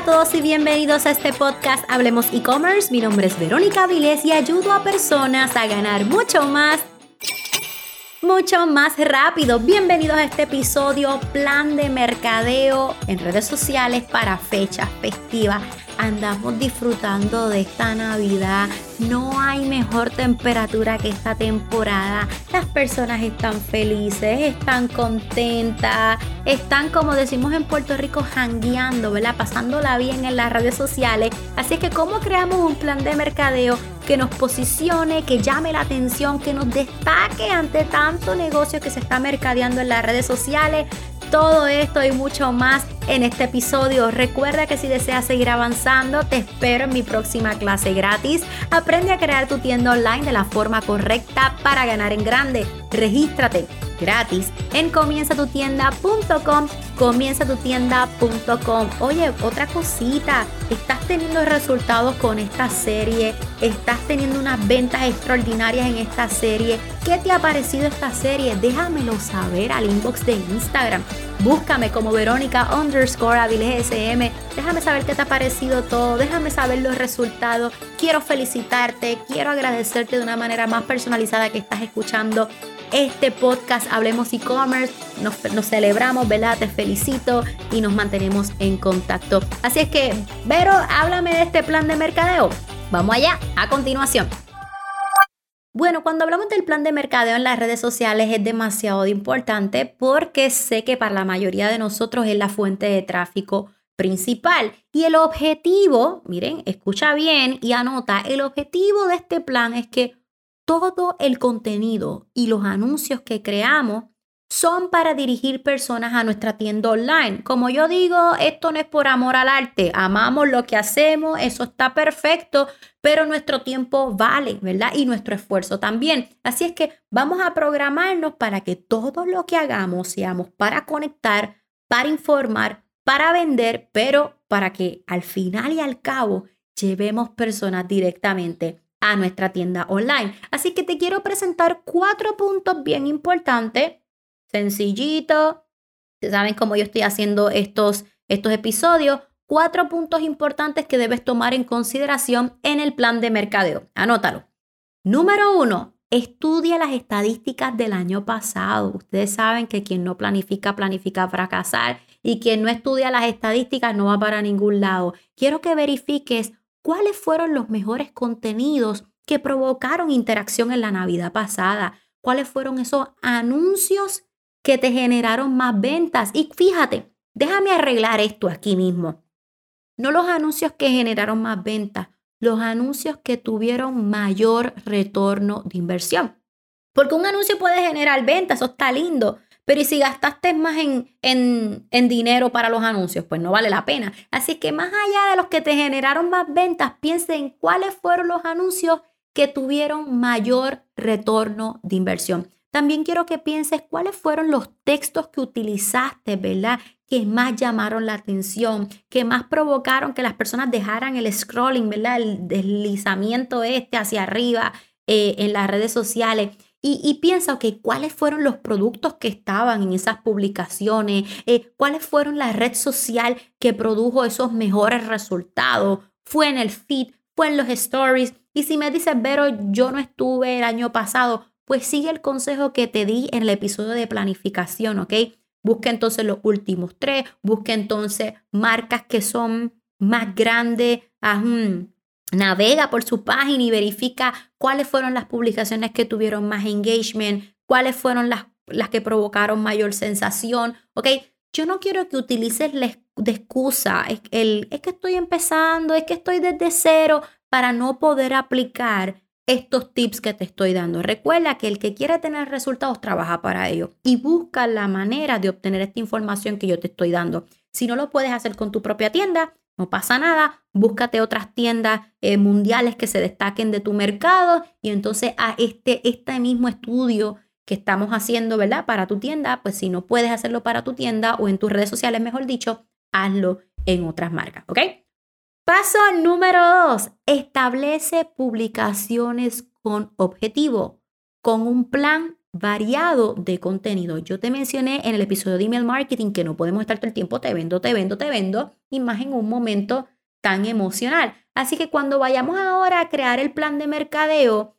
a todos y bienvenidos a este podcast Hablemos e-commerce. Mi nombre es Verónica Vilés y ayudo a personas a ganar mucho más mucho más rápido. Bienvenidos a este episodio Plan de Mercadeo en redes sociales para fechas festivas andamos disfrutando de esta Navidad. No hay mejor temperatura que esta temporada. Las personas están felices, están contentas, están como decimos en Puerto Rico, jangueando, ¿verdad? Pasándola bien en las redes sociales. Así es que, ¿cómo creamos un plan de mercadeo que nos posicione, que llame la atención, que nos destaque ante tanto negocio que se está mercadeando en las redes sociales? Todo esto y mucho más en este episodio. Recuerda que si deseas seguir avanzando, te espero en mi próxima clase gratis. Aprende a crear tu tienda online de la forma correcta para ganar en grande. Regístrate gratis en comienzatutienda.com comienzatutienda.com Oye, otra cosita, estás teniendo resultados con esta serie, estás teniendo unas ventas extraordinarias en esta serie. ¿Qué te ha parecido esta serie? Déjamelo saber al inbox de Instagram. Búscame como Verónica underscore SM. Déjame saber qué te ha parecido todo. Déjame saber los resultados. Quiero felicitarte. Quiero agradecerte de una manera más personalizada que estás escuchando este podcast Hablemos e-commerce. Nos, celebramos, ¿verdad? Te felicito y nos mantenemos en contacto. Así es que, Vero, háblame de este plan de mercadeo. Vamos allá, a continuación. Bueno, cuando hablamos del plan de mercadeo en las redes sociales es demasiado importante porque sé que para la mayoría de nosotros es la fuente de tráfico principal. Y el objetivo, miren, escucha bien y anota, el objetivo de este plan es que todo el contenido y los anuncios que creamos son para dirigir personas a nuestra tienda online. Como yo digo, esto no es por amor al arte, amamos lo que hacemos, eso está perfecto, pero nuestro tiempo vale, ¿verdad? Y nuestro esfuerzo también. Así es que vamos a programarnos para que todo lo que hagamos seamos para conectar, para informar, para vender, pero para que al final y al cabo llevemos personas directamente a nuestra tienda online. Así que te quiero presentar cuatro puntos bien importantes, sencillito. Saben cómo yo estoy haciendo estos, estos episodios. Cuatro puntos importantes que debes tomar en consideración en el plan de mercadeo. Anótalo. Número uno, estudia las estadísticas del año pasado. Ustedes saben que quien no planifica, planifica fracasar y quien no estudia las estadísticas no va para ningún lado. Quiero que verifiques cuáles fueron los mejores contenidos que provocaron interacción en la Navidad pasada, cuáles fueron esos anuncios que te generaron más ventas. Y fíjate, déjame arreglar esto aquí mismo. No los anuncios que generaron más ventas, los anuncios que tuvieron mayor retorno de inversión. Porque un anuncio puede generar ventas, eso está lindo, pero ¿y si gastaste más en, en, dinero para los anuncios? Pues no vale la pena. Así que más allá de los que te generaron más ventas, piensa en cuáles fueron los anuncios que tuvieron mayor retorno de inversión. También quiero que pienses cuáles fueron los textos que utilizaste, ¿verdad? Que más llamaron la atención, que más provocaron que las personas dejaran el scrolling, ¿verdad? El deslizamiento este hacia arriba eh, en las redes sociales. Y, piensa, ok, ¿cuáles fueron los productos que estaban en esas publicaciones? Eh, ¿Cuáles fueron la red social que produjo esos mejores resultados? ¿Fue en el feed? ¿Fue en los stories? Y si me dices, Vero, yo no estuve el año pasado, pues sigue el consejo que te di en el episodio de planificación, ¿ok? Busca entonces los últimos tres, busca entonces marcas que son más grandes, navega por su página y verifica cuáles fueron las publicaciones que tuvieron más engagement, cuáles fueron las, las que provocaron mayor sensación, ¿ok? Yo no quiero que utilices la de excusa, es, el, es que estoy empezando, es que estoy desde cero para no poder aplicar estos tips que te estoy dando. Recuerda que el que quiere tener resultados trabaja para ello y busca la manera de obtener esta información que yo te estoy dando. Si no lo puedes hacer con tu propia tienda, no pasa nada, búscate otras tiendas eh, mundiales que se destaquen de tu mercado y entonces a este, este mismo estudio que estamos haciendo, ¿verdad? Para tu tienda, pues si no puedes hacerlo para tu tienda o en tus redes sociales, mejor dicho, hazlo en otras marcas, ¿ok? Paso número dos, establece publicaciones con objetivo, con un plan variado de contenido. Yo te mencioné en el episodio de email marketing que no podemos estar todo el tiempo te vendo, te vendo, te vendo, y más en un momento tan emocional. Así que cuando vayamos ahora a crear el plan de mercadeo,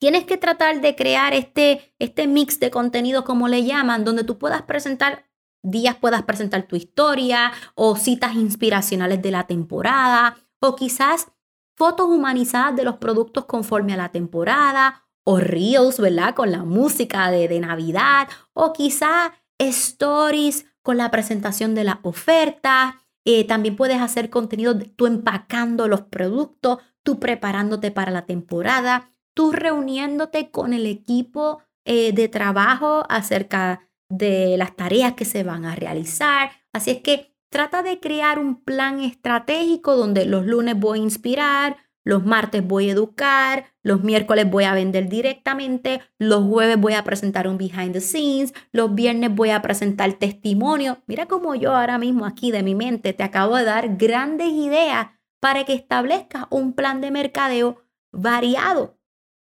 tienes que tratar de crear este, este mix de contenido, como le llaman, donde tú puedas presentar días puedas presentar tu historia o citas inspiracionales de la temporada o quizás fotos humanizadas de los productos conforme a la temporada o reels, ¿verdad? Con la música de, de Navidad o quizás stories con la presentación de la oferta. Eh, también puedes hacer contenido tú empacando los productos, tú preparándote para la temporada, tú reuniéndote con el equipo eh, de trabajo acerca de las tareas que se van a realizar. Así es que trata de crear un plan estratégico donde los lunes voy a inspirar, los martes voy a educar, los miércoles voy a vender directamente, los jueves voy a presentar un behind the scenes, los viernes voy a presentar testimonio. Mira cómo yo ahora mismo aquí de mi mente te acabo de dar grandes ideas para que establezcas un plan de mercadeo variado.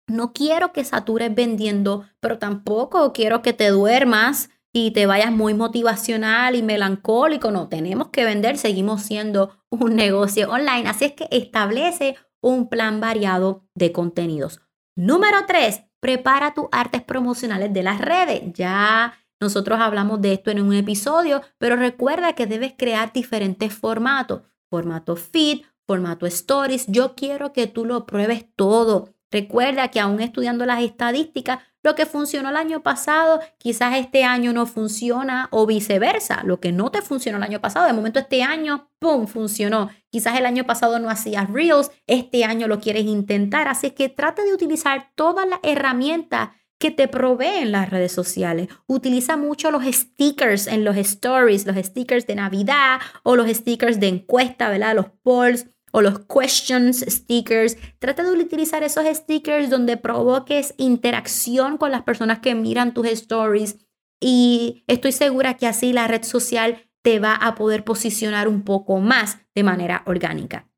No quiero que satures vendiendo, pero tampoco quiero que te duermas y te vayas muy motivacional y melancólico. No, tenemos que vender, seguimos siendo un negocio online. Así es que establece un plan variado de contenidos. Número tres, prepara tus artes promocionales de las redes. Ya nosotros hablamos de esto en un episodio, pero recuerda que debes crear diferentes formatos. Formato feed, formato stories. Yo quiero que tú lo pruebes todo. Recuerda que aún estudiando las estadísticas, lo que funcionó el año pasado, quizás este año no funciona o viceversa. Lo que no te funcionó el año pasado, de momento este año, ¡pum!, funcionó. Quizás el año pasado no hacías reels, este año lo quieres intentar. Así que trata de utilizar todas las herramientas que te proveen las redes sociales. Utiliza mucho los stickers en los stories, los stickers de Navidad o los stickers de encuesta, ¿verdad? Los polls o los questions stickers. Trata de utilizar esos stickers donde provoques interacción con las personas que miran tus stories y estoy segura que así la red social te va a poder posicionar un poco más de manera orgánica.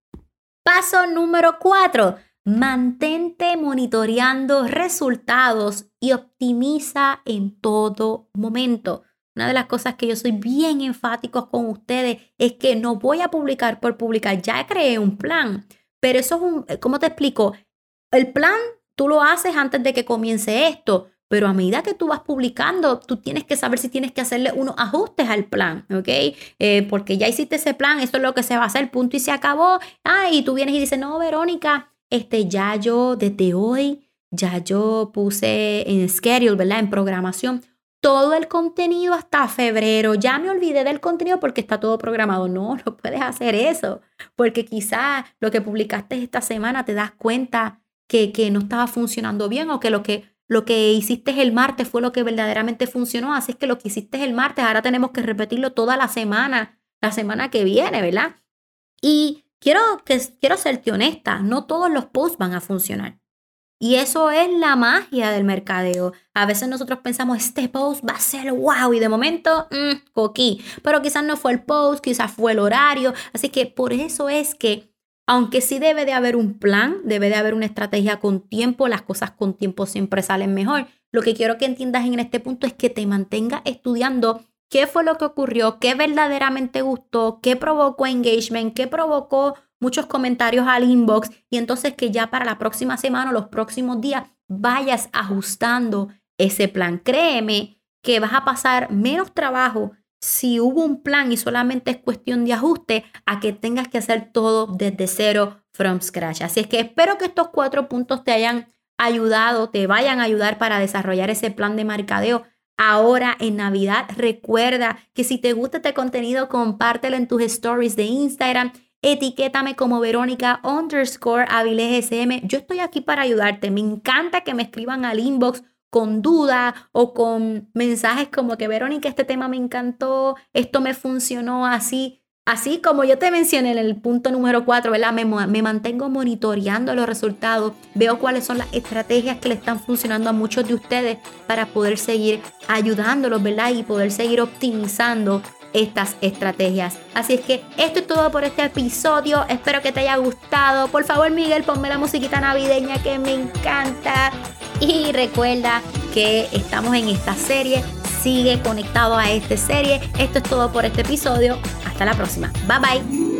Paso número cuatro. Mantente monitoreando resultados y optimiza en todo momento. Una de las cosas que yo soy bien enfático con ustedes es que no voy a publicar por publicar. Ya creé un plan, pero eso es un, ¿cómo te explico? El plan tú lo haces antes de que comience esto, pero a medida que tú vas publicando, tú tienes que saber si tienes que hacerle unos ajustes al plan, ¿ok? Eh, porque ya hiciste ese plan, esto es lo que se va a hacer, punto y se acabó. Ah, y tú vienes y dices, no, Verónica, este, ya yo desde hoy, ya yo puse en schedule, ¿verdad? En programación todo el contenido hasta febrero. Ya me olvidé del contenido porque está todo programado. No, no puedes hacer eso, porque quizás lo que publicaste esta semana te das cuenta que, que no estaba funcionando bien o que lo que lo que hiciste el martes fue lo que verdaderamente funcionó. Así es que lo que hiciste el martes, ahora tenemos que repetirlo toda la semana, la semana que viene, ¿verdad? Y quiero, que, quiero serte honesta, no todos los posts van a funcionar. Y eso es la magia del mercadeo. A veces nosotros pensamos, este post va a ser wow, y de momento, mmm, coquí. Pero quizás no fue el post, quizás fue el horario. Así que por eso es que, aunque sí debe de haber un plan, debe de haber una estrategia con tiempo, las cosas con tiempo siempre salen mejor. Lo que quiero que entiendas en este punto es que te mantengas estudiando qué fue lo que ocurrió, qué verdaderamente gustó, qué provocó engagement, qué provocó muchos comentarios al inbox y entonces que ya para la próxima semana o los próximos días vayas ajustando ese plan. Créeme que vas a pasar menos trabajo si hubo un plan y solamente es cuestión de ajuste a que tengas que hacer todo desde cero from scratch. Así es que espero que estos cuatro puntos te hayan ayudado, te vayan a ayudar para desarrollar ese plan de mercadeo. Ahora en Navidad, recuerda que si te gusta este contenido, compártelo en tus stories de Instagram etiquétame como Verónica underscore Avilés SM. Yo estoy aquí para ayudarte. Me encanta que me escriban al inbox con duda o con mensajes como que Verónica, este tema me encantó, esto me funcionó así. Así como yo te mencioné en el punto número 4, ¿verdad? Me, me, mantengo monitoreando los resultados, veo cuáles son las estrategias que le están funcionando a muchos de ustedes para poder seguir ayudándolos, ¿verdad? Y poder seguir optimizando estas estrategias. Así es que esto es todo por este episodio. Espero que te haya gustado. Por favor, Miguel, ponme la musiquita navideña que me encanta. Y recuerda que estamos en esta serie. Sigue conectado a esta serie. Esto es todo por este episodio. Hasta la próxima. Bye bye.